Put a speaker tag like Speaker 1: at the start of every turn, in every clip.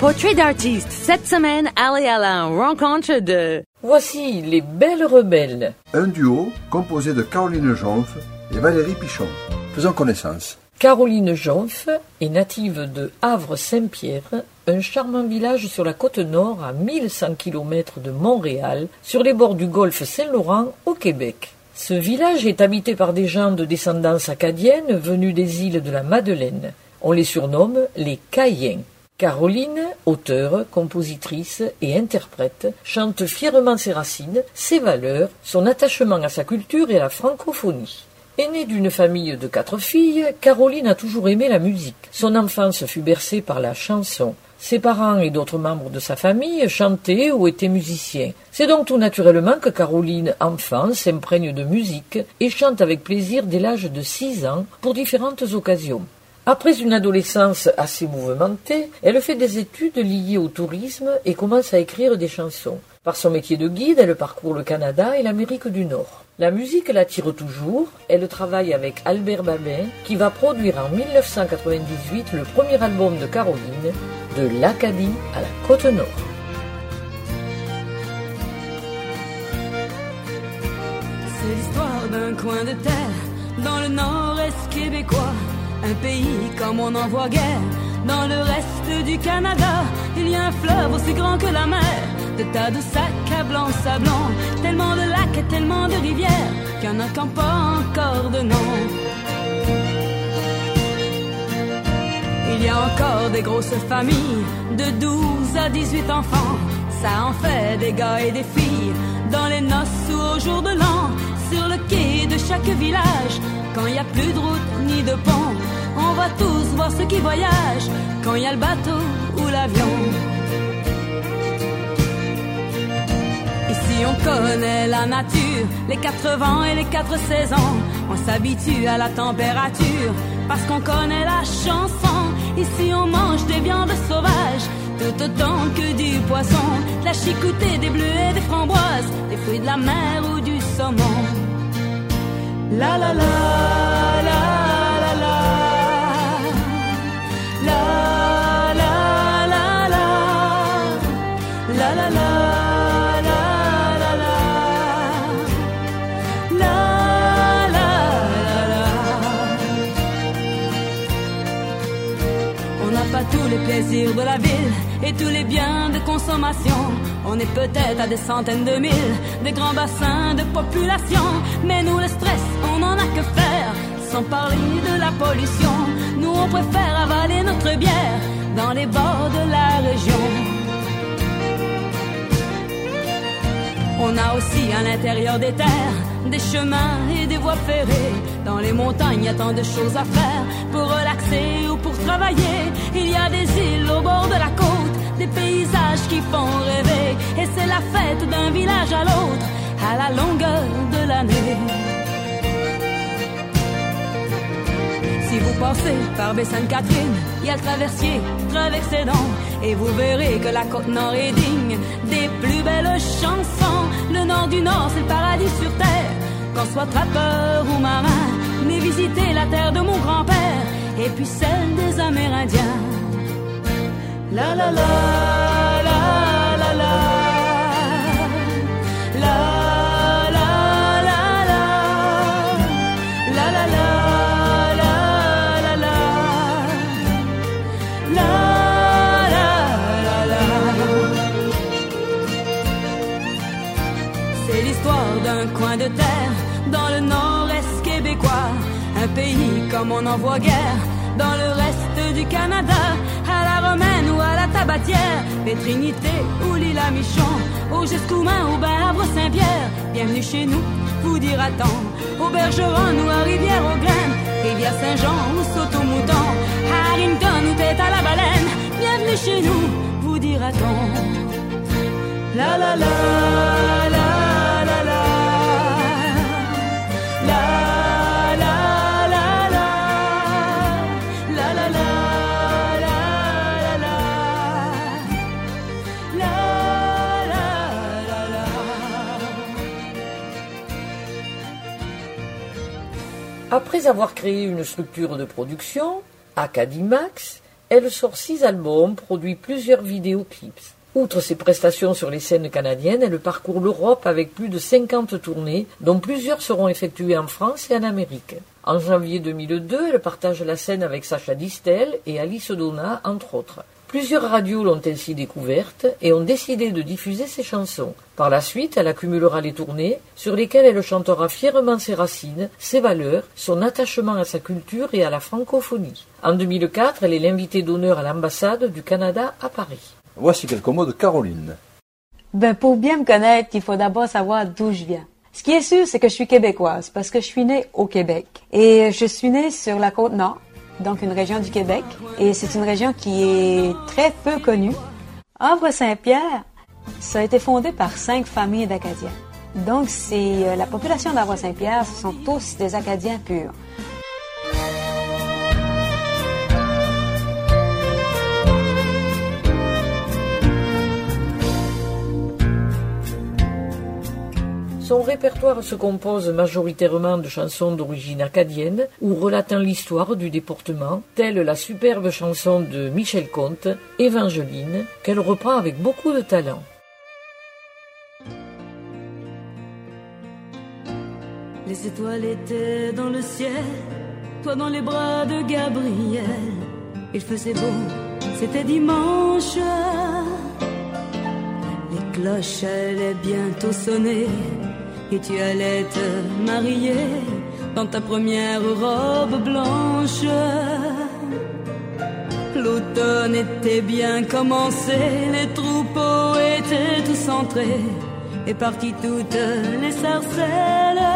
Speaker 1: Portrait d'artiste. Cette semaine, allez à la rencontre de...
Speaker 2: Voici les Belles Rebelles.
Speaker 3: Un duo composé de Caroline Jonf et Valérie Pichon. Faisons connaissance.
Speaker 2: Caroline Jonf est native de Havre-Saint-Pierre, un charmant village sur la côte nord à 1100 km de Montréal, sur les bords du golfe Saint-Laurent au Québec. Ce village est habité par des gens de descendance acadienne venus des îles de la Madeleine. On les surnomme les Cayens. Caroline, auteure, compositrice et interprète, chante fièrement ses racines, ses valeurs, son attachement à sa culture et à la francophonie. Aînée d'une famille de quatre filles, Caroline a toujours aimé la musique. Son enfance fut bercée par la chanson. Ses parents et d'autres membres de sa famille chantaient ou étaient musiciens. C'est donc tout naturellement que Caroline, enfant, s'imprègne de musique et chante avec plaisir dès l'âge de six ans pour différentes occasions. Après une adolescence assez mouvementée, elle fait des études liées au tourisme et commence à écrire des chansons. Par son métier de guide, elle parcourt le Canada et l'Amérique du Nord. La musique l'attire toujours. Elle travaille avec Albert Babin, qui va produire en 1998 le premier album de Caroline, de l'Acadie à la Côte Nord.
Speaker 4: C'est l'histoire d'un coin de terre dans le nord-est québécois un pays comme on n'en voit guère. Dans le reste du Canada, il y a un fleuve aussi grand que la mer. De tas de sacs à blanc sablon, tellement de lacs et tellement de rivières, qu'il y en a qui pas encore de nom. Il y a encore des grosses familles, de 12 à 18 enfants. Ça en fait des gars et des filles, dans les noces ou au jour de l'an, sur le quai de chaque village, quand il n'y a plus de route ni de pont on va tous voir ceux qui voyagent quand il y a le bateau ou l'avion. Ici on connaît la nature, les quatre vents et les quatre saisons. On s'habitue à la température parce qu'on connaît la chanson. Ici on mange des viandes sauvages tout autant que du poisson, de la chicoutée, des bleus et des framboises, des fruits de la mer ou du saumon. La la la la. Les plaisirs de la ville et tous les biens de consommation. On est peut-être à des centaines de milles des grands bassins de population, mais nous le stress, on n'en a que faire. Sans parler de la pollution, nous on préfère avaler notre bière dans les bords de la région. On a aussi à l'intérieur des terres des chemins et des voies ferrées. Dans les montagnes, y a tant de choses à faire pour relaxer ou pour travailler. Il y a des îles au bord de la côte, des paysages qui font rêver. Et c'est la fête d'un village à l'autre, à la longueur de l'année. Si vous passez par Baie-Sainte-Catherine, il y a le traversier, traversez donc, et vous verrez que la côte nord est digne des plus belles chansons. Le nord du nord, c'est le paradis sur terre, qu'on soit trappeur ou marin, mais visiter la terre de mon grand-père, et puis celle des Amérindiens. La la la, la Un pays comme on n'en voit guère dans le reste du Canada. À la romaine ou à la tabatière, Pétrinité ou à Michon, au Gescoumin ou Havre Saint-Pierre. Bienvenue chez nous, vous dira-t-on. Au Bergeron ou à Rivière-aux-Graines, Rivière Saint-Jean ou Saut-au-Mouton. Harrington ou Tête à la Baleine. Bienvenue chez nous, vous dira-t-on. La la la la.
Speaker 2: Après avoir créé une structure de production, Acadimax, Elle sort six albums, produit plusieurs vidéoclips. Outre ses prestations sur les scènes canadiennes, elle parcourt l'Europe avec plus de 50 tournées, dont plusieurs seront effectuées en France et en Amérique. En janvier 2002, elle partage la scène avec Sacha Distel et Alice Donna, entre autres. Plusieurs radios l'ont ainsi découverte et ont décidé de diffuser ses chansons. Par la suite, elle accumulera les tournées sur lesquelles elle chantera fièrement ses racines, ses valeurs, son attachement à sa culture et à la francophonie. En 2004, elle est l'invitée d'honneur à l'ambassade du Canada à Paris.
Speaker 3: Voici quelques mots de Caroline.
Speaker 5: Ben, pour bien me connaître, il faut d'abord savoir d'où je viens. Ce qui est sûr, c'est que je suis québécoise parce que je suis née au Québec. Et je suis née sur la côte nord, donc une région du Québec. Et c'est une région qui est très peu connue. Havre-Saint-Pierre, ça a été fondé par cinq familles d'Acadiens. Donc, c'est euh, la population d'Havre-Saint-Pierre, ce sont tous des Acadiens purs.
Speaker 2: Son répertoire se compose majoritairement de chansons d'origine acadienne ou relatant l'histoire du département, telle la superbe chanson de Michel Comte, Évangeline, qu'elle reprend avec beaucoup de talent.
Speaker 4: Les étoiles étaient dans le ciel, toi dans les bras de Gabriel. Il faisait beau, c'était dimanche. Les cloches allaient bientôt sonner et tu allais te marier dans ta première robe blanche. L'automne était bien commencé, les troupeaux étaient tous entrés et partis toutes les sarcelles.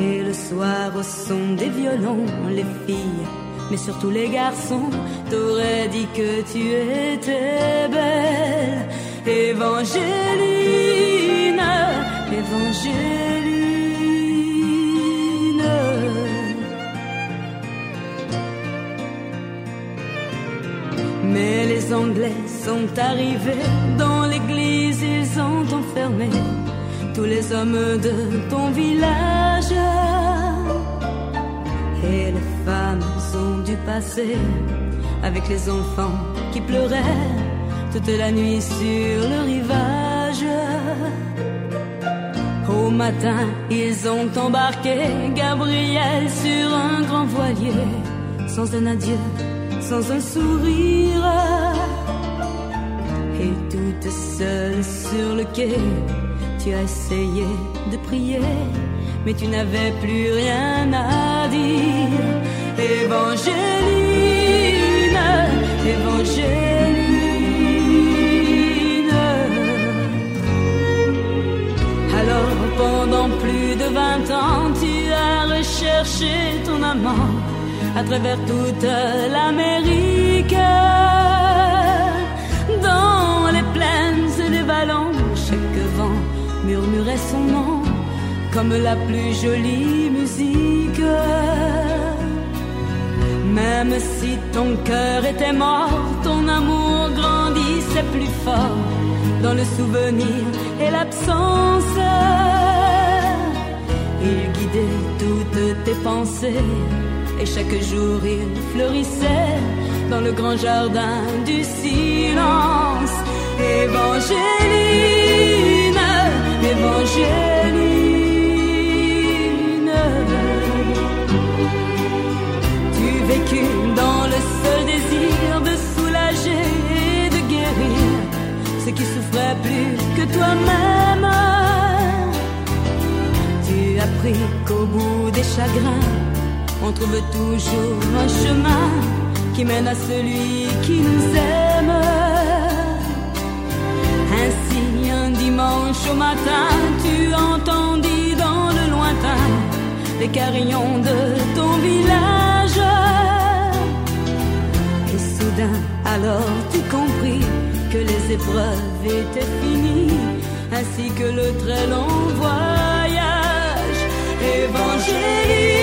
Speaker 4: Et le soir au son des violons, les filles, mais surtout les garçons, t'auraient dit que tu étais belle, Évangéline, Évangéline. Mais les Anglais sont arrivés dans l'église, ils ont enfermé tous les hommes de ton village. Et les femmes ont dû passer avec les enfants qui pleuraient toute la nuit sur le rivage. Au matin, ils ont embarqué Gabriel sur un grand voilier, sans un adieu, sans un sourire. Et toute seule sur le quai, tu as essayé de prier, mais tu n'avais plus rien à dire. Évangéline, Évangéline. Pendant plus de vingt ans, tu as recherché ton amant à travers toute l'Amérique. Dans les plaines et les vallons, chaque vent murmurait son nom comme la plus jolie musique. Même si ton cœur était mort, ton amour grandissait plus fort dans le souvenir et l'absence. Il guidait toutes tes pensées et chaque jour il fleurissait dans le grand jardin du silence. Évangéline, Évangéline. Tu vécus dans le seul désir de soulager et de guérir ceux qui souffraient plus que toi-même. Tu appris qu'au bout des chagrins, on trouve toujours un chemin qui mène à celui qui nous aime. Ainsi, un dimanche au matin, tu entendis dans le lointain les carillons de ton village. Et soudain, alors tu compris que les épreuves étaient finies, ainsi que le très long voyage. Évangéline,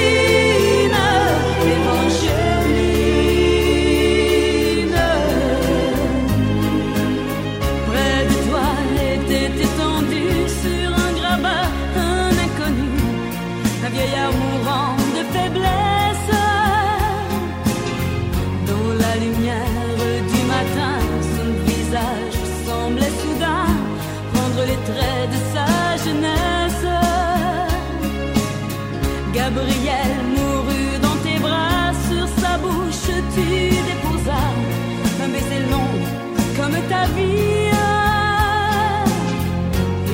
Speaker 4: Gabriel mourut dans tes bras, sur sa bouche tu déposas un baiser long comme ta vie.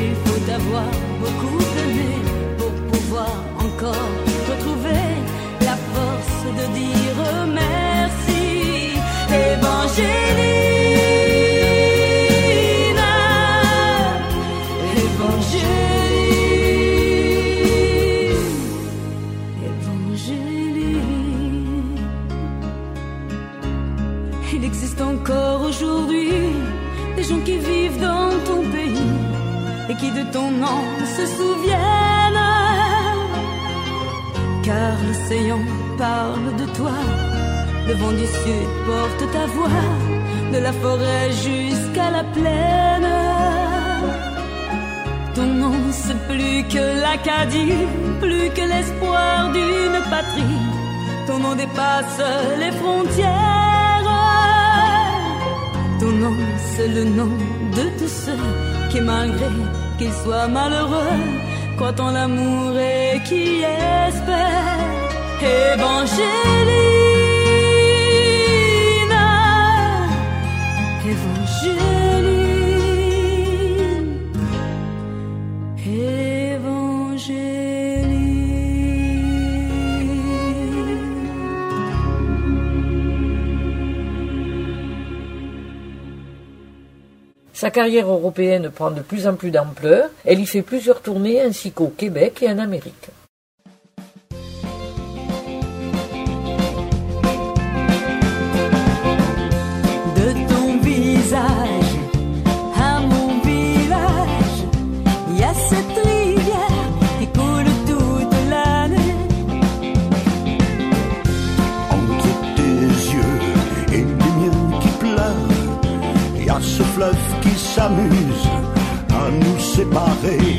Speaker 4: Il faut avoir beaucoup aimé pour pouvoir encore retrouver la force de dire merci. Évangélie. Qui de ton nom se souviennent. Car l'océan parle de toi, le vent du sud porte ta voix, de la forêt jusqu'à la plaine. Ton nom c'est plus que l'Acadie, plus que l'espoir d'une patrie. Ton nom dépasse les frontières. Ton nom c'est le nom de tous ceux qui malgré qu'ils soient malheureux, croient en l'amour et qui espèrent. Évangélina,
Speaker 2: Sa carrière européenne prend de plus en plus d'ampleur. Elle y fait plusieurs tournées ainsi qu'au Québec et en Amérique.
Speaker 6: S'amuse à nous séparer.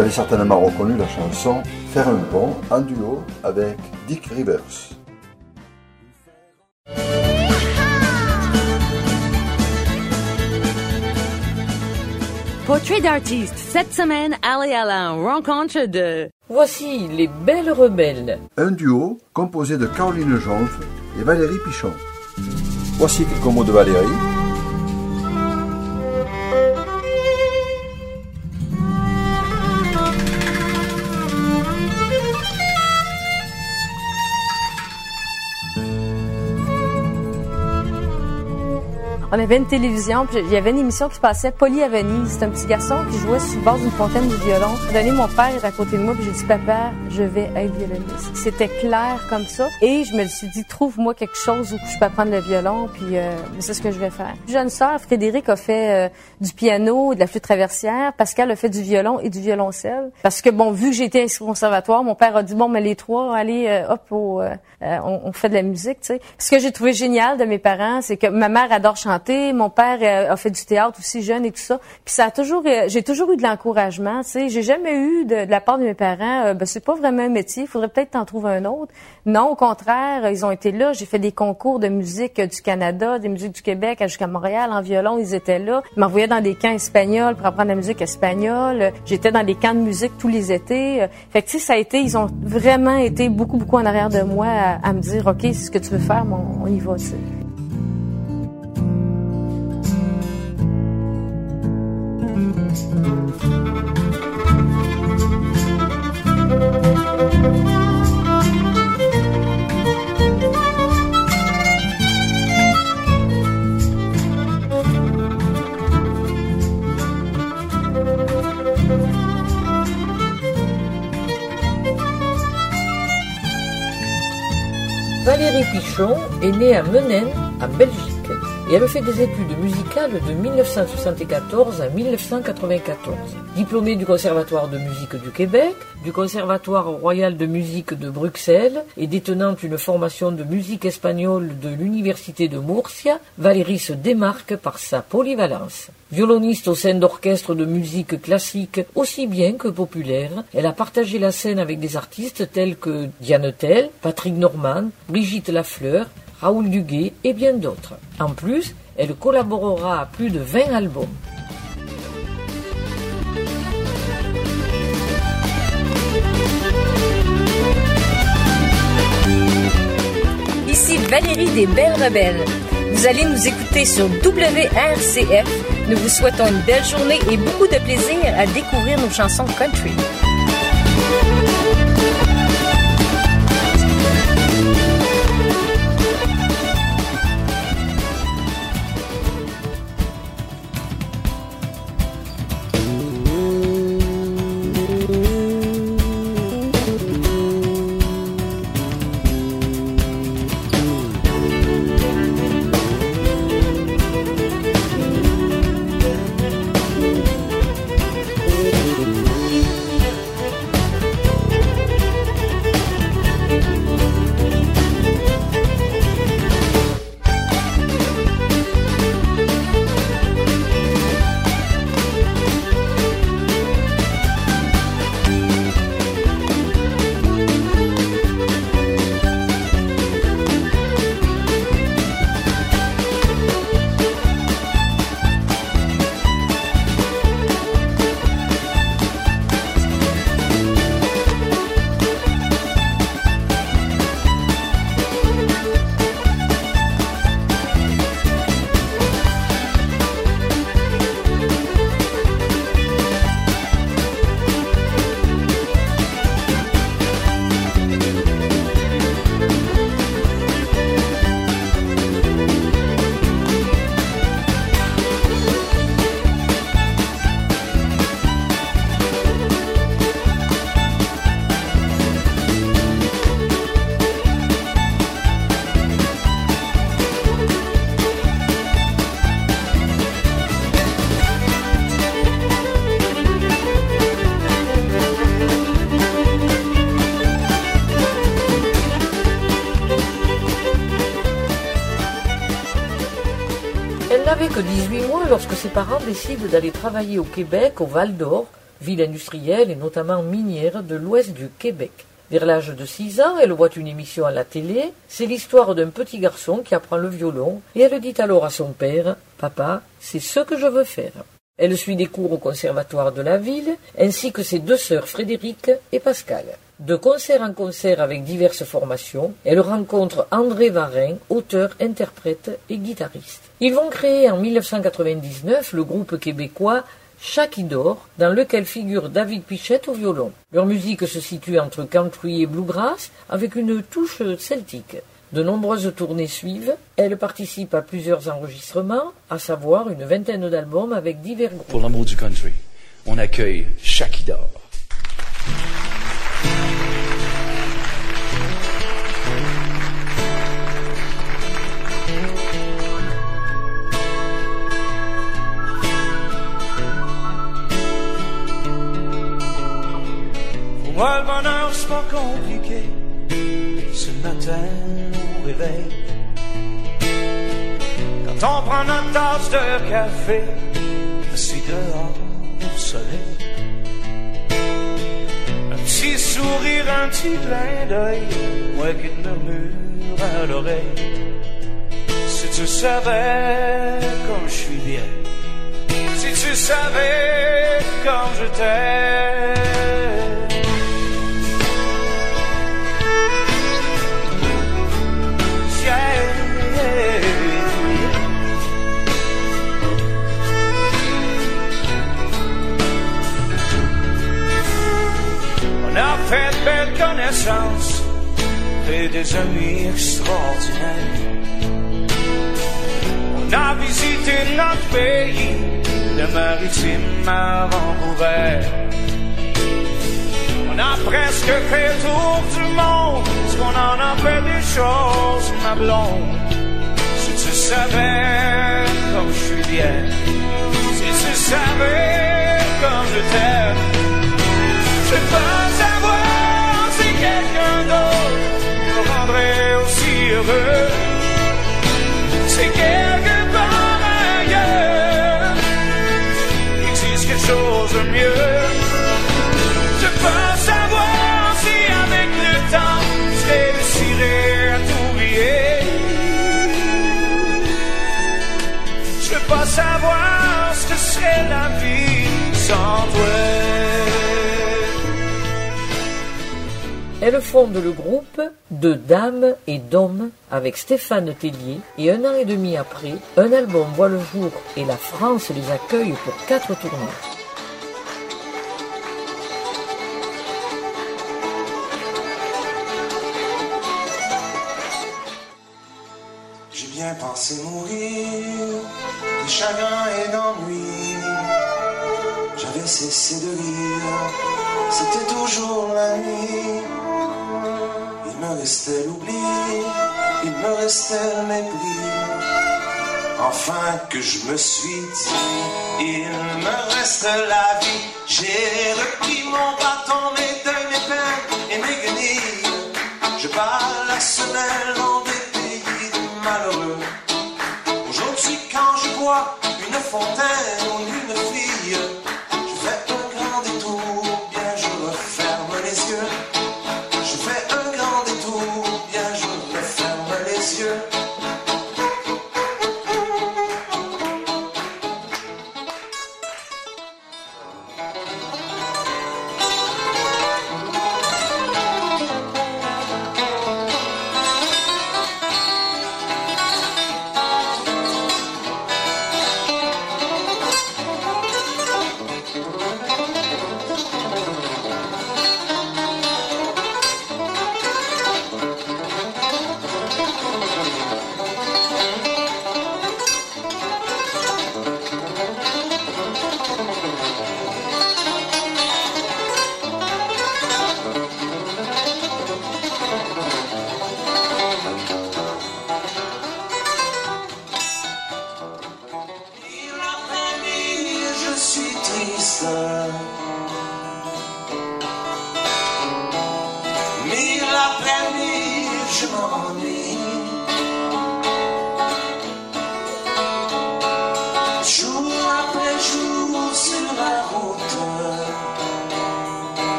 Speaker 3: Avez certainement reconnu la chanson Faire un pont en duo avec Dick Rivers.
Speaker 1: Portrait d'artiste. Cette semaine, allez à la rencontre de
Speaker 2: Voici les Belles Rebelles.
Speaker 3: Un duo composé de Caroline Jonf et Valérie Pichon. Voici quelques mots de Valérie.
Speaker 7: On avait une télévision, puis il y avait une émission qui passait, Polly à Venise. C'est un petit garçon qui jouait sur le bord d'une fontaine du violon. Donné, mon père est à côté de moi, puis j'ai dit, papa, je vais être violoniste. C'était clair comme ça. Et je me suis dit, trouve-moi quelque chose où je peux apprendre le violon, puis euh, c'est ce que je vais faire. Jeune sœur, Frédéric a fait euh, du piano, de la flûte traversière. Pascal a fait du violon et du violoncelle. Parce que, bon, vu que été inscrit au conservatoire, mon père a dit, bon, mais les trois, allez, euh, hop, au, euh, on, on fait de la musique, tu sais. Ce que j'ai trouvé génial de mes parents, c'est que ma mère adore chanter. Mon père euh, a fait du théâtre aussi jeune et tout ça. Puis ça a toujours, euh, j'ai toujours eu de l'encouragement. Tu sais, j'ai jamais eu de, la part de mes parents, euh, ben, c'est pas vraiment un métier. Faudrait peut-être t'en trouver un autre. Non, au contraire, ils ont été là. J'ai fait des concours de musique du Canada, des musiques du Québec jusqu'à Montréal en violon. Ils étaient là. Ils m'envoyaient dans des camps espagnols pour apprendre la musique espagnole. J'étais dans des camps de musique tous les étés. Fait que tu sais, ça a été, ils ont vraiment été beaucoup beaucoup en arrière de moi à, me dire, ok, c'est ce que tu veux faire, on, on y va. Tu.
Speaker 2: Valérie Pichon est née à Menen, en Belgique, et elle fait des études musicales de 1974 à 1994. Diplômée du Conservatoire de musique du Québec, du Conservatoire royal de musique de Bruxelles et détenant une formation de musique espagnole de l'Université de Murcia, Valérie se démarque par sa polyvalence. Violoniste au sein d'orchestres de musique classique aussi bien que populaire, elle a partagé la scène avec des artistes tels que Diane Tell, Patrick Normand, Brigitte Lafleur, Raoul Duguay et bien d'autres. En plus, elle collaborera à plus de 20 albums.
Speaker 8: Ici Valérie des Belles Rebelles. Vous allez nous écouter sur WRCF. Nous vous souhaitons une belle journée et beaucoup de plaisir à découvrir nos chansons country.
Speaker 2: Parents décident d'aller travailler au Québec, au Val d'Or, ville industrielle et notamment minière de l'ouest du Québec. Vers l'âge de 6 ans, elle voit une émission à la télé. C'est l'histoire d'un petit garçon qui apprend le violon et elle dit alors à son père Papa, c'est ce que je veux faire. Elle suit des cours au conservatoire de la ville, ainsi que ses deux sœurs Frédéric et Pascal. De concert en concert avec diverses formations, elle rencontre André Varin, auteur, interprète et guitariste. Ils vont créer en 1999 le groupe québécois Chakidor, dans lequel figure David Pichette au violon. Leur musique se situe entre country et bluegrass, avec une touche celtique. De nombreuses tournées suivent. Elle participe à plusieurs enregistrements, à savoir une vingtaine d'albums avec divers groupes.
Speaker 9: Pour l'amour du country, on accueille Chakidor.
Speaker 10: Compliqué. Ce matin, au réveil, quand on prend notre tasse de café, assis dehors au soleil. Un petit sourire, un petit clin d'œil, moi qui te murmure à l'oreille. Si tu savais comme je suis bien, si tu savais comme je t'aime. De belles connaissances et des amis extraordinaires. On a visité notre pays, le maritime à Vancouver. On a presque fait tour du monde, parce qu'on en a fait des choses, ma blonde. Si tu savais comme je suis bien, si tu savais comme je t'aime, je si quelqu'un d'autre me rendrait aussi heureux. C'est quelque part ailleurs, il existe quelque chose de mieux.
Speaker 2: Elles fondent le groupe de dames et d'hommes avec Stéphane Tellier et un an et demi après, un album voit le jour et la France les accueille pour quatre tournées.
Speaker 11: J'ai bien pensé mourir de chagrin et d'ennui. J'avais cessé de rire, c'était toujours la nuit. Il me restait l'oubli, il me restait le mépris. Enfin que je me suis dit, il me reste la vie. J'ai repris mon bâton, mes deuils, mes peines et mes guenilles. Je bats la semelle dans des pays malheureux. Aujourd'hui, quand je vois une fontaine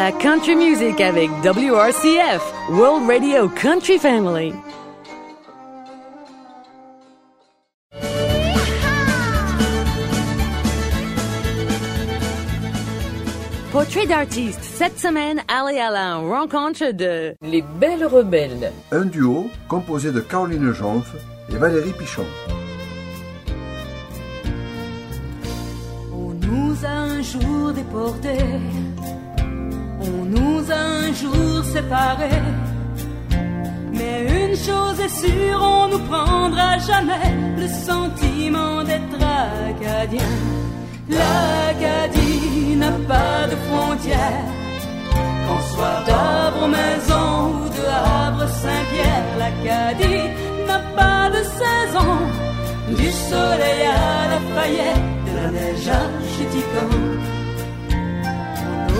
Speaker 11: la
Speaker 1: country music avec WRCF, World Radio Country Family. Portrait d'artiste. Cette semaine, allez à la rencontre de
Speaker 2: Les Belles Rebelles.
Speaker 3: Un duo composé de Caroline Jonf et Valérie Pichon.
Speaker 4: On nous a un jour déportés, on nous a un jour séparés. Mais une chose est sûre, on nous prendra jamais le sentiment d'être acadien. L'Acadie n'a pas de frontières, qu'on soit d'Arbre Maison ou de Havre Saint-Pierre. L'Acadie n'a pas de saison, du soleil à la faillette, de la neige à Chutican.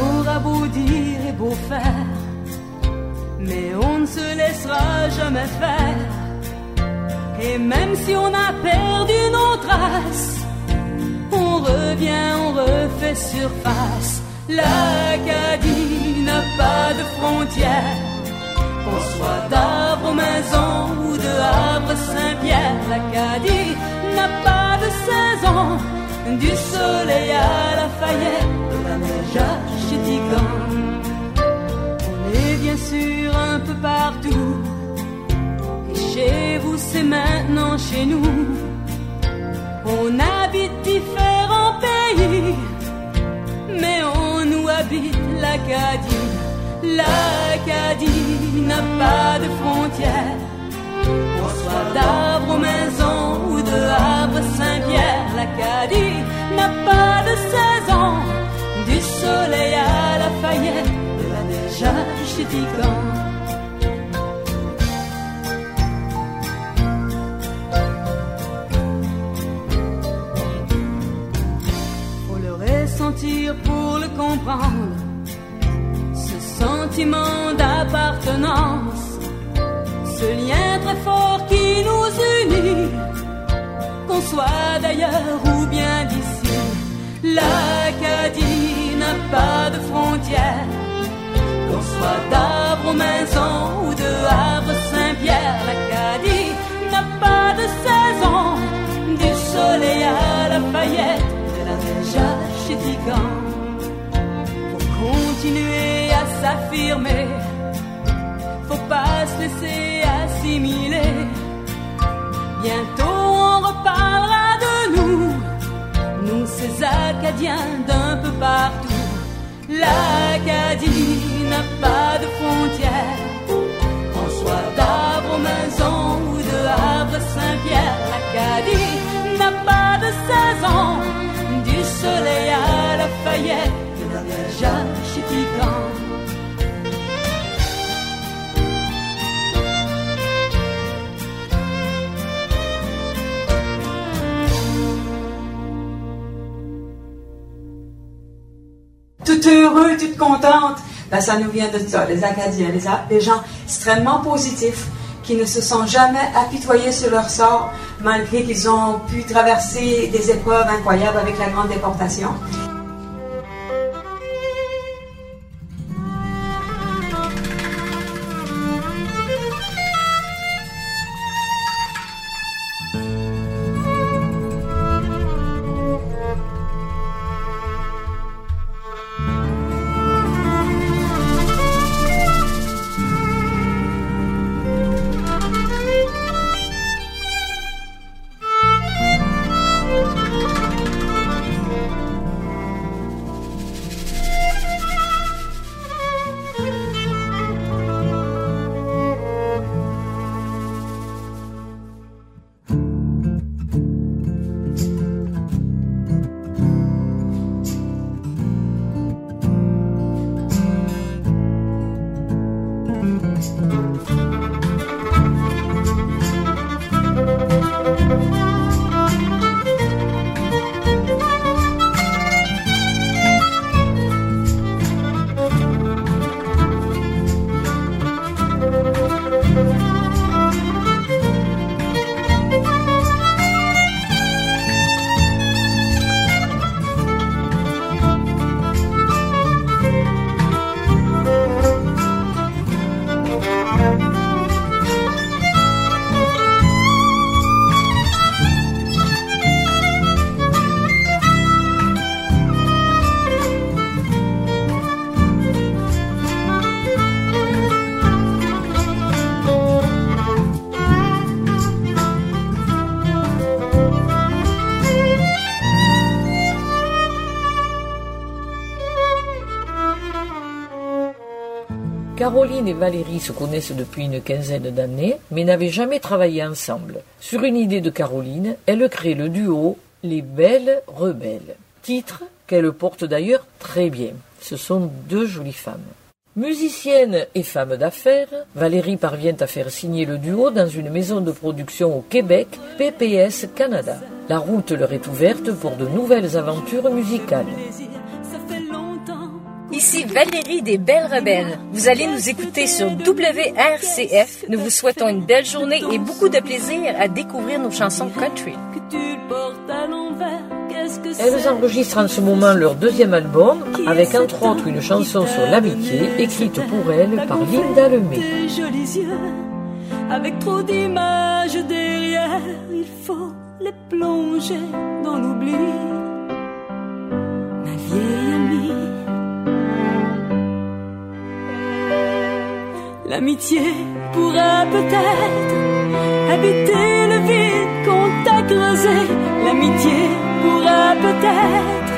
Speaker 4: On aura beau dire et beau faire, mais on ne se laissera jamais faire. Et même si on a perdu nos traces, on revient, on refait surface. L'Acadie n'a pas de frontières. Qu'on soit d'Arbre Maison ou de Havre Saint-Pierre, l'Acadie n'a pas de saison. Du soleil à la faillette, de la neige Chutican. On est bien sûr un peu partout. Et chez vous, c'est maintenant chez nous. On habite différents pays, mais on nous habite l'Acadie. L'Acadie n'a pas de frontières. Qu'on soit d'Arbre aux Maisons ou de Havre Saint-Pierre, l'Acadie n'a pas de saison. Du soleil à la faillette, de la neige à Chutican. Faut le ressentir pour le comprendre. Ce sentiment d'appartenance, ce lien très fort qui nous unit, qu'on soit d'ailleurs ou bien d'ici. L'Acadie pas de frontières, qu'on soit d'Arbre aux Maisons ou de Havre Saint-Pierre. L'Acadie n'a pas de saison, du soleil à la paillette, de la neige à Chutican. Pour continuer à s'affirmer, faut pas se laisser assimiler. Bientôt on reparlera de nous, nous ces Acadiens d'un peu partout. L'Acadie n'a pas de frontières, qu'on soit d'Arbre aux Maisons ou de Havre Saint-Pierre. L'Acadie n'a pas de saison, du soleil à la faillette, de la neige à.
Speaker 5: Heureux, toute contente, ben, ça nous vient de ça, les Acadiens, les, les gens extrêmement positifs qui ne se sont jamais apitoyés sur leur sort malgré qu'ils ont pu traverser des épreuves incroyables avec la grande déportation.
Speaker 2: Thank you. Et Valérie se connaissent depuis une quinzaine d'années, mais n'avaient jamais travaillé ensemble. Sur une idée de Caroline, elle crée le duo Les Belles Rebelles. Titre qu'elle porte d'ailleurs très bien. Ce sont deux jolies femmes. Musicienne et femme d'affaires, Valérie parvient à faire signer le duo dans une maison de production au Québec, PPS Canada. La route leur est ouverte pour de nouvelles aventures musicales.
Speaker 8: Ici Valérie des Belles Rebelles. Vous allez nous écouter sur WRCF. Nous vous souhaitons une belle journée et beaucoup de plaisir à découvrir nos chansons country.
Speaker 2: Elles enregistrent en ce moment leur deuxième album, avec entre autres une chanson sur l'amitié, écrite pour elles par Linda Lemay.
Speaker 4: avec trop d'images derrière, il faut les plonger dans l'oubli. L'amitié pourra peut-être habiter le vide qu'on t'a creusé. L'amitié pourra peut-être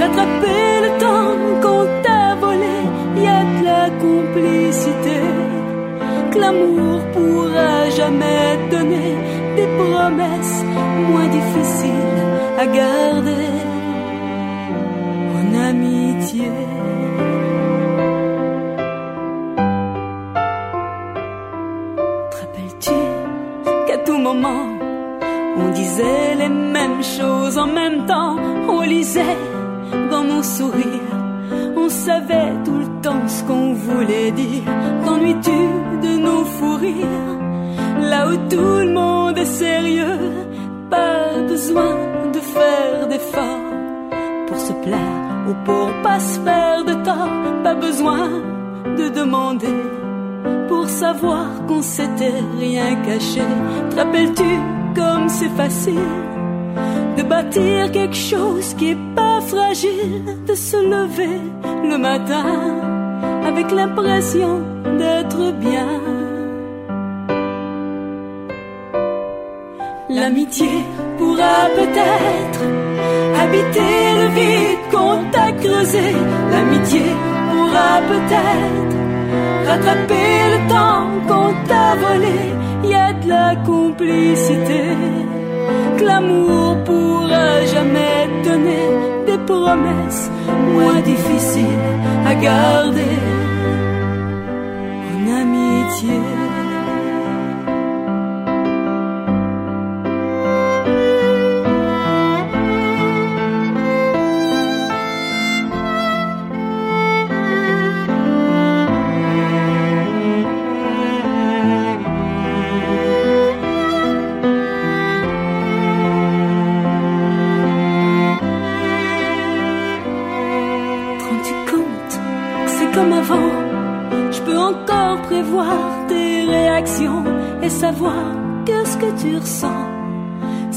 Speaker 4: rattraper le temps qu'on t'a volé. Y a de la complicité que l'amour pourra jamais donner. Des promesses moins difficiles à garder en amitié. On disait les mêmes choses en même temps, on lisait dans nos sourires, on savait tout le temps ce qu'on voulait dire. T'ennuies-tu de nos fous rires Là où tout le monde est sérieux, pas besoin de faire d'efforts pour se plaire ou pour pas se faire de tort, pas besoin de demander pour savoir qu'on s'était rien caché. Te rappelles-tu comme c'est facile de bâtir quelque chose qui est pas fragile, de se lever le matin avec l'impression d'être bien? L'amitié pourra peut-être habiter le vide qu'on t'a creusé. L'amitié pourra peut-être rattraper la complicité que l'amour pourra jamais donner. Des promesses moins difficiles à garder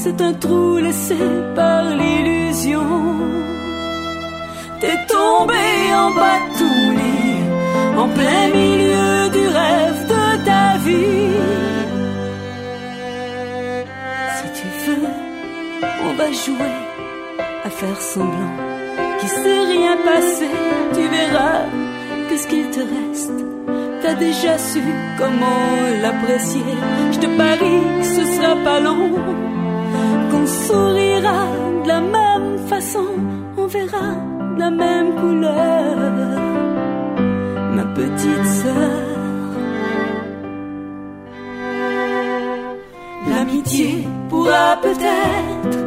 Speaker 4: c'est un trou laissé par l'illusion. T'es tombé en bas de tous les, en plein milieu du rêve de ta vie. Si tu veux, on va jouer à faire semblant qu'il s'est rien passé. Tu verras que ce qu'il te reste, t'as déjà su comment l'apprécier. Je te parie que ce sera pas long, sourira de la même façon, on verra de la même couleur. Ma petite sœur. L'amitié pourra peut-être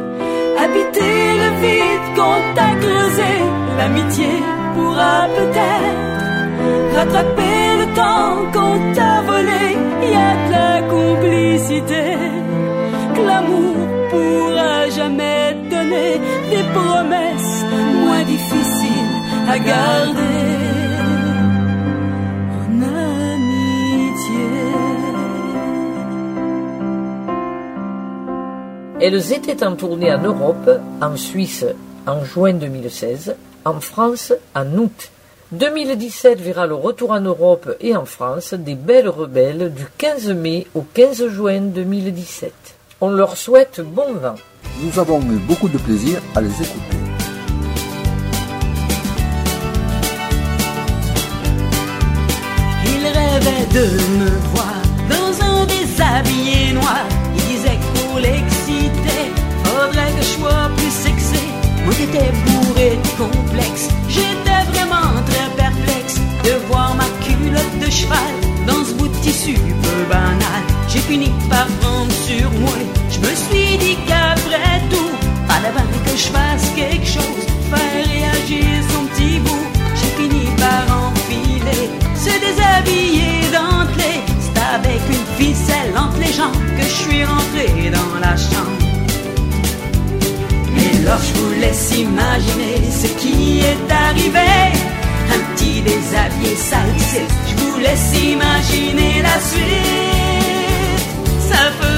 Speaker 4: habiter le vide qu'on t'a creusé. L'amitié pourra peut-être rattraper le temps qu'on t'a volé. Y a de la complicité Des promesses moins difficiles à garder.
Speaker 2: Elles étaient en tournée en Europe, en Suisse en juin 2016, en France en août. 2017 verra le retour en Europe et en France des Belles Rebelles du 15 mai au 15 juin 2017. On leur souhaite bon vent.
Speaker 3: Nous avons eu beaucoup de plaisir à les écouter.
Speaker 4: Il de me voir dans un déshabillé noir. Il disait que pour l'exciter, faudrait que je sois plus sexy. Moi j'étais bourré de complexes, j'étais vraiment très perplexe de voir ma culotte de cheval dans ce bout de tissu peu banal. J'ai fini par prendre sur moi, je me suis dit qu'après tout, fallait bien que je fasse quelque chose, faire réagir son petit bout. J'ai fini par enfiler, se déshabiller d'entrée. C'est avec une ficelle entre les jambes que je suis rentré dans la chambre. Mais là, je vous laisse imaginer ce qui est arrivé. Un petit déshabillé salissé, je vous laisse imaginer la suite. Ça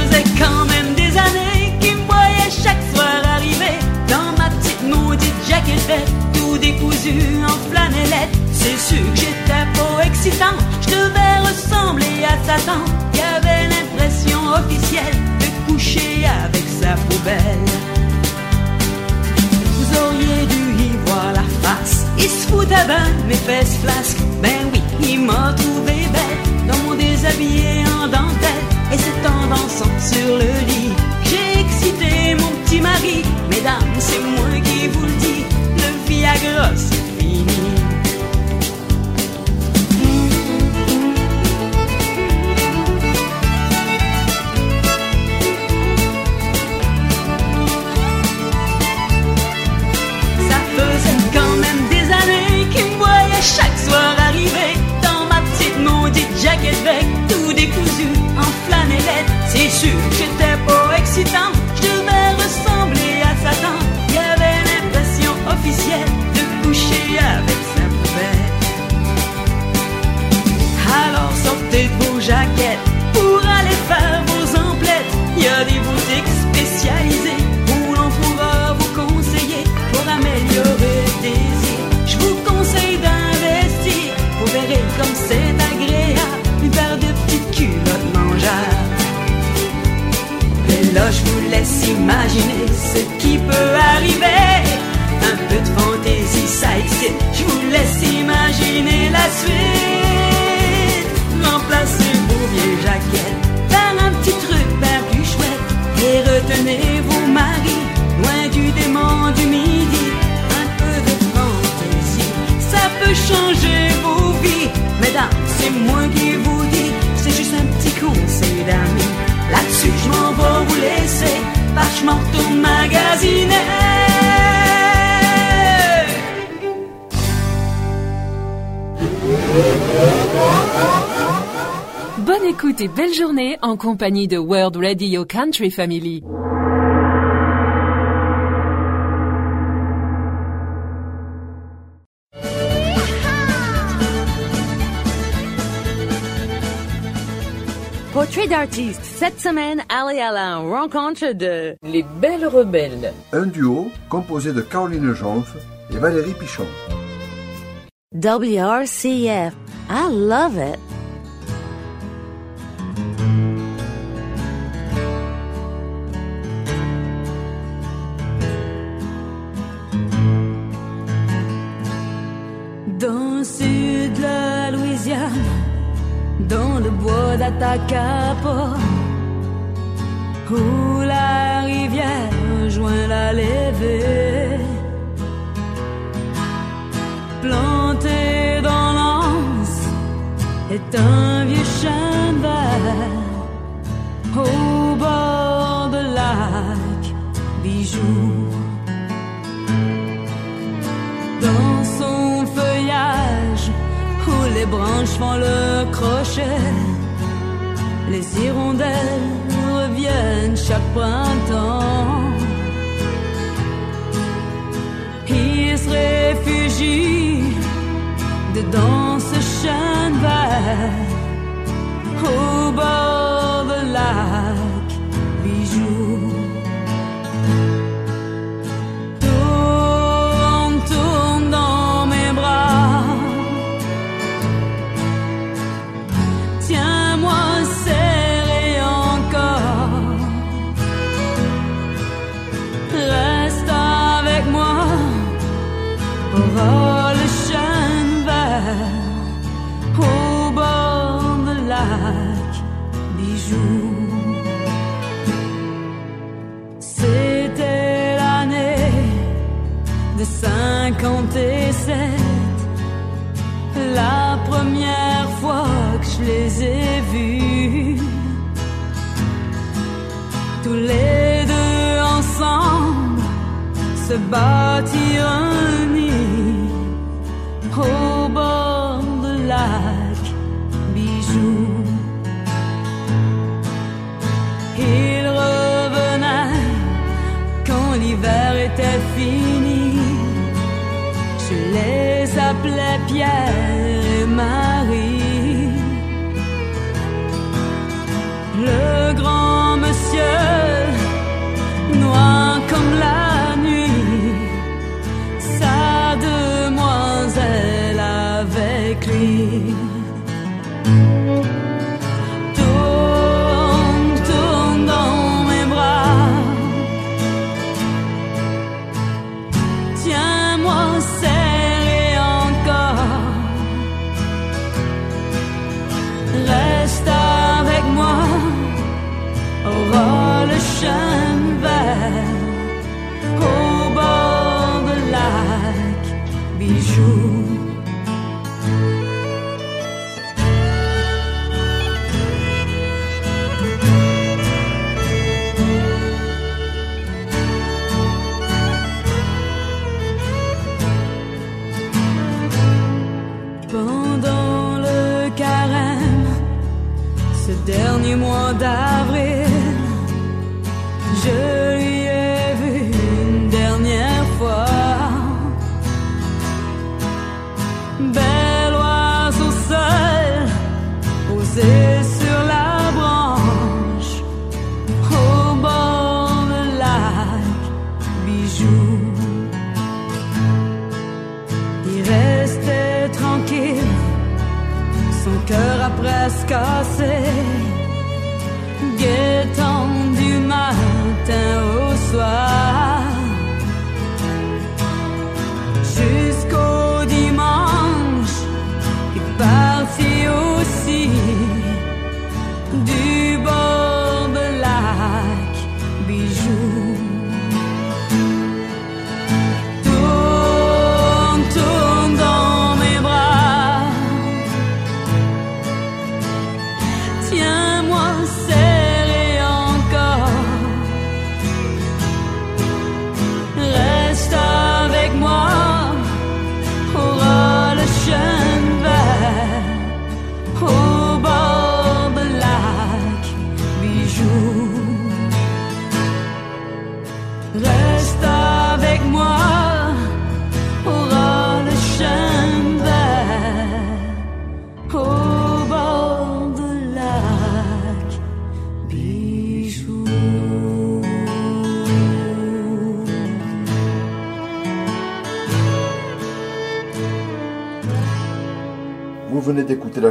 Speaker 1: Bonne écoute et belle journée en compagnie de World Radio Country Family. Portrait d'artiste. Cette semaine, allez à la rencontre de
Speaker 2: Les Belles Rebelles.
Speaker 3: Un duo composé de Caroline Jonf et Valérie Pichon.
Speaker 1: WRCF. I love it.
Speaker 4: Bois d'Atacapa, où la rivière joint la levée, planté dans l'anse est un vieux chêne vert au bord de lac bijou. Dans son feuillage où les branches font le crochet, les hirondelles reviennent chaque printemps. Il se réfugie dedans ce chêne vert au bord bâtir un nid au bord de lac bijou. Ils revenaient quand l'hiver était fini. Je les appelais Pierre avec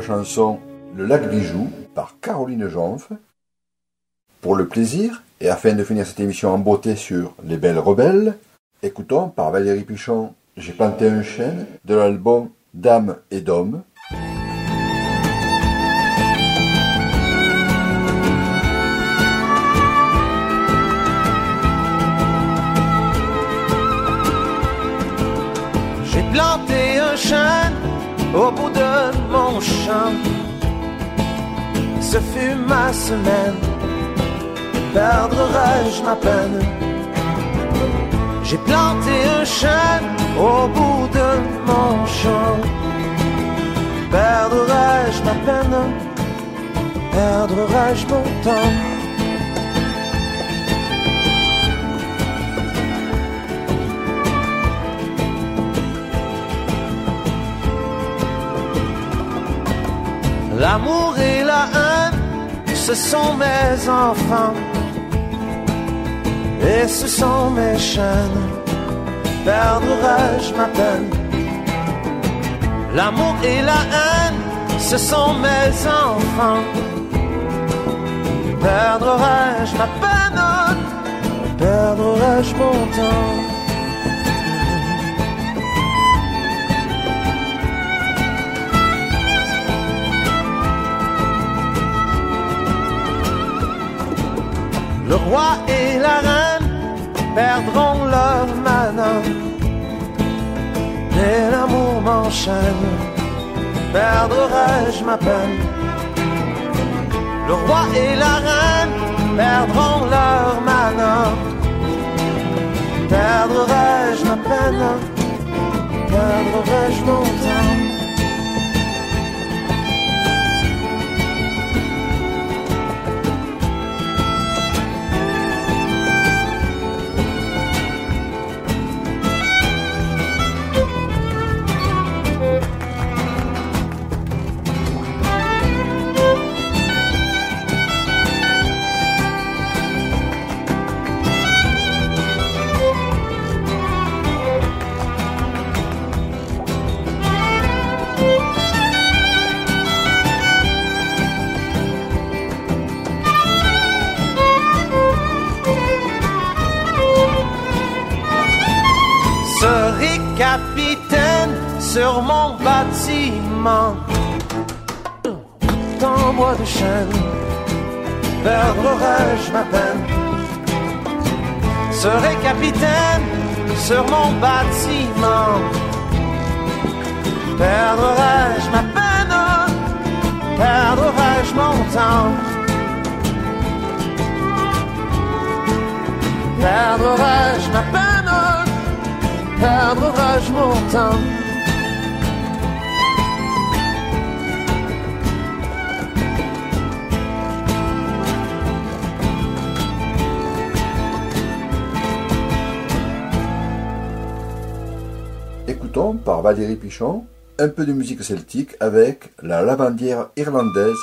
Speaker 3: chanson Le lac bijou par Caroline Jonf. Pour le plaisir, et afin de finir cette émission en beauté sur Les Belles Rebelles, écoutons par Valérie Pichon J'ai planté un chêne de l'album Dame et d'Homme.
Speaker 11: J'ai planté un chêne au bout de mon champ. Ce fut ma semaine, perdrai-je ma peine? J'ai planté un chêne au bout de mon champ. Perdrai-je ma peine, perdrai-je mon temps? L'amour et la haine, ce sont mes enfants. Et ce sont mes chaînes. Perdrai-je ma peine L'amour et la haine, ce sont mes enfants. Perdrai-je ma peine Perdrai-je mon temps Le roi et la reine perdront leur manin. Mais l'amour m'enchaîne, perdrai-je ma peine? Le roi et la reine perdront leur malin. Perdrai-je ma peine? Perdrai-je mon temps? Sur mon bâtiment. Dans bois de chêne Perdrai-je ma peine? Serai capitaine sur mon bâtiment. Perdrai-je ma peine? Perdrai-je mon temps? Perdrai-je ma peine? Perdrai-je mon temps?
Speaker 3: Par Valérie Pichon, un peu de musique celtique avec la lavandière irlandaise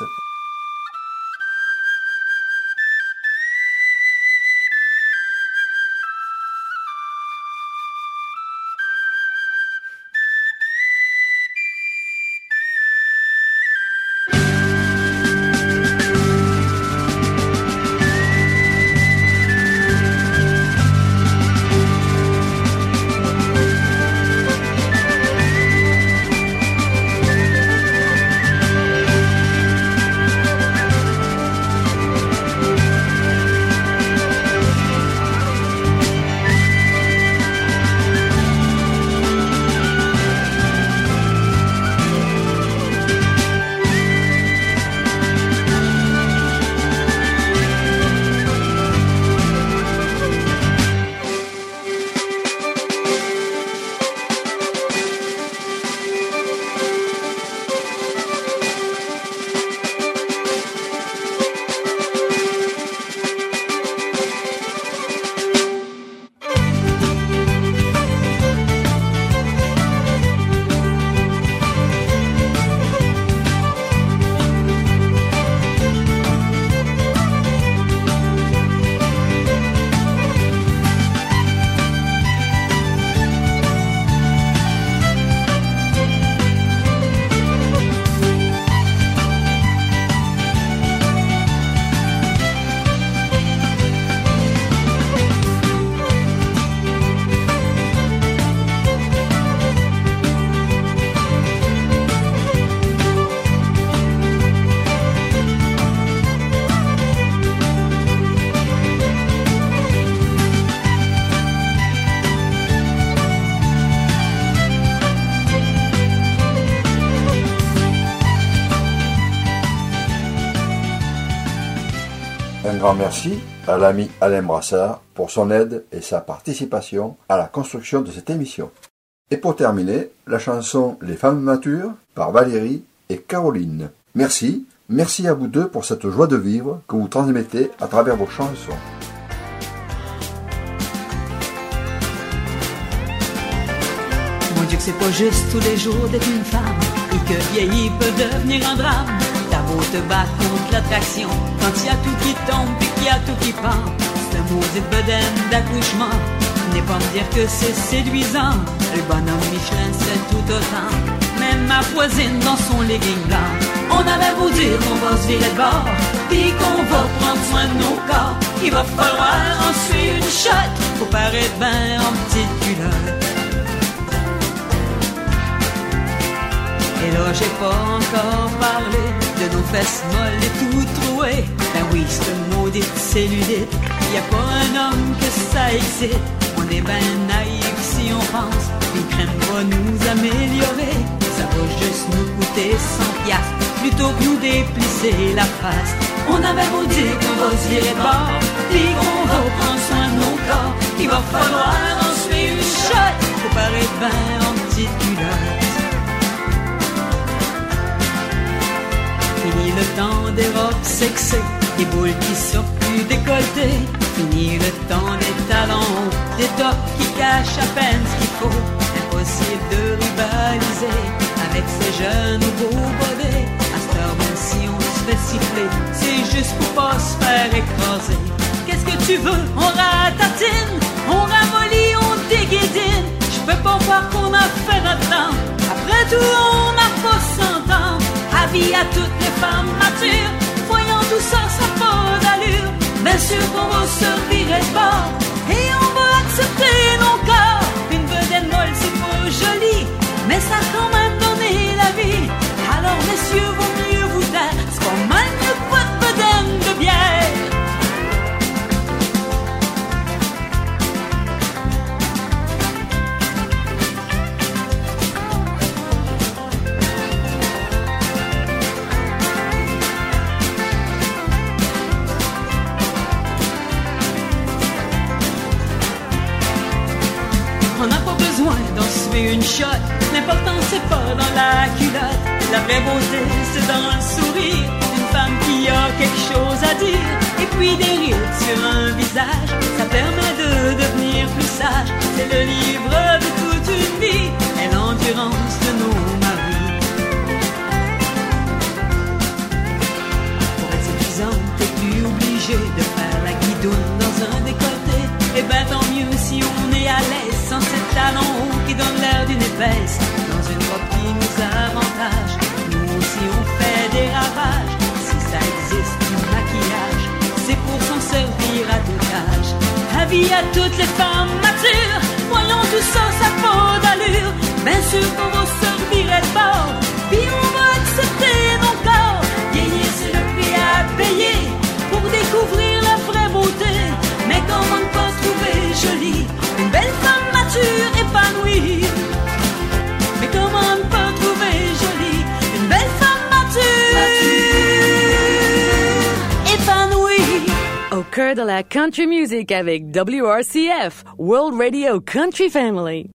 Speaker 3: merci à l'ami Alain Brassard pour son aide et sa participation à la construction de cette émission. Et pour terminer, la chanson Les femmes matures par Valérie et Caroline. Merci, merci à vous deux pour cette joie de vivre que vous transmettez à travers vos chansons.
Speaker 4: Mon Dieu que c'est pas juste tous les jours d'être une femme et que vieillir peut devenir un drame. Beau te battre contre l'attraction quand il y a tout qui tombe et qu'il y a tout qui. C'est un maudit bedaine d'accouchement. N'est pas me dire que c'est séduisant. Le bonhomme Michelin, c'est tout autant. Même ma voisine dans son legging blanc. On avait vous dire qu'on va se virer de bord. Puis qu'on va prendre soin de nos corps. Il va falloir en suivre une shot. Faut paraître bien en petite culotte. Et là, j'ai pas encore parlé de nos fesses molles et tout trouées. Ben oui, c'est maudite cellulite. Y a pas un homme que ça excite. On est ben naïf si on pense qu'une crème va nous améliorer. Ça va juste nous coûter 100 piastres plutôt que nous déplisser la face. On avait beau dire qu'on va se puis qu'on va prendre soin de nos corps. Il va falloir en suivre une shot pour paraître ben en petite culotte. Fini le temps des robes sexées, des boules qui sortent plus décolletées. Fini le temps des talons, des tops qui cachent à peine ce qu'il faut. Impossible de rivaliser avec ces jeunes beaux bodés. À cette heure, même si on se fait siffler, c'est juste pour pas se faire écraser. Qu'est-ce que tu veux? On ratatine, on ramollit, on déguédine. Je peux pas voir qu'on a fait notre temps. Après tout, on n'a pas ans. À toutes les femmes matures, voyant tout ça, n'a pas d'allure. Bien sûr qu'on va se virer de bord et on va accepter nos corps. Une vedette molle, c'est pas joli, mais ça quand même
Speaker 1: WRCF, World Radio Country Family.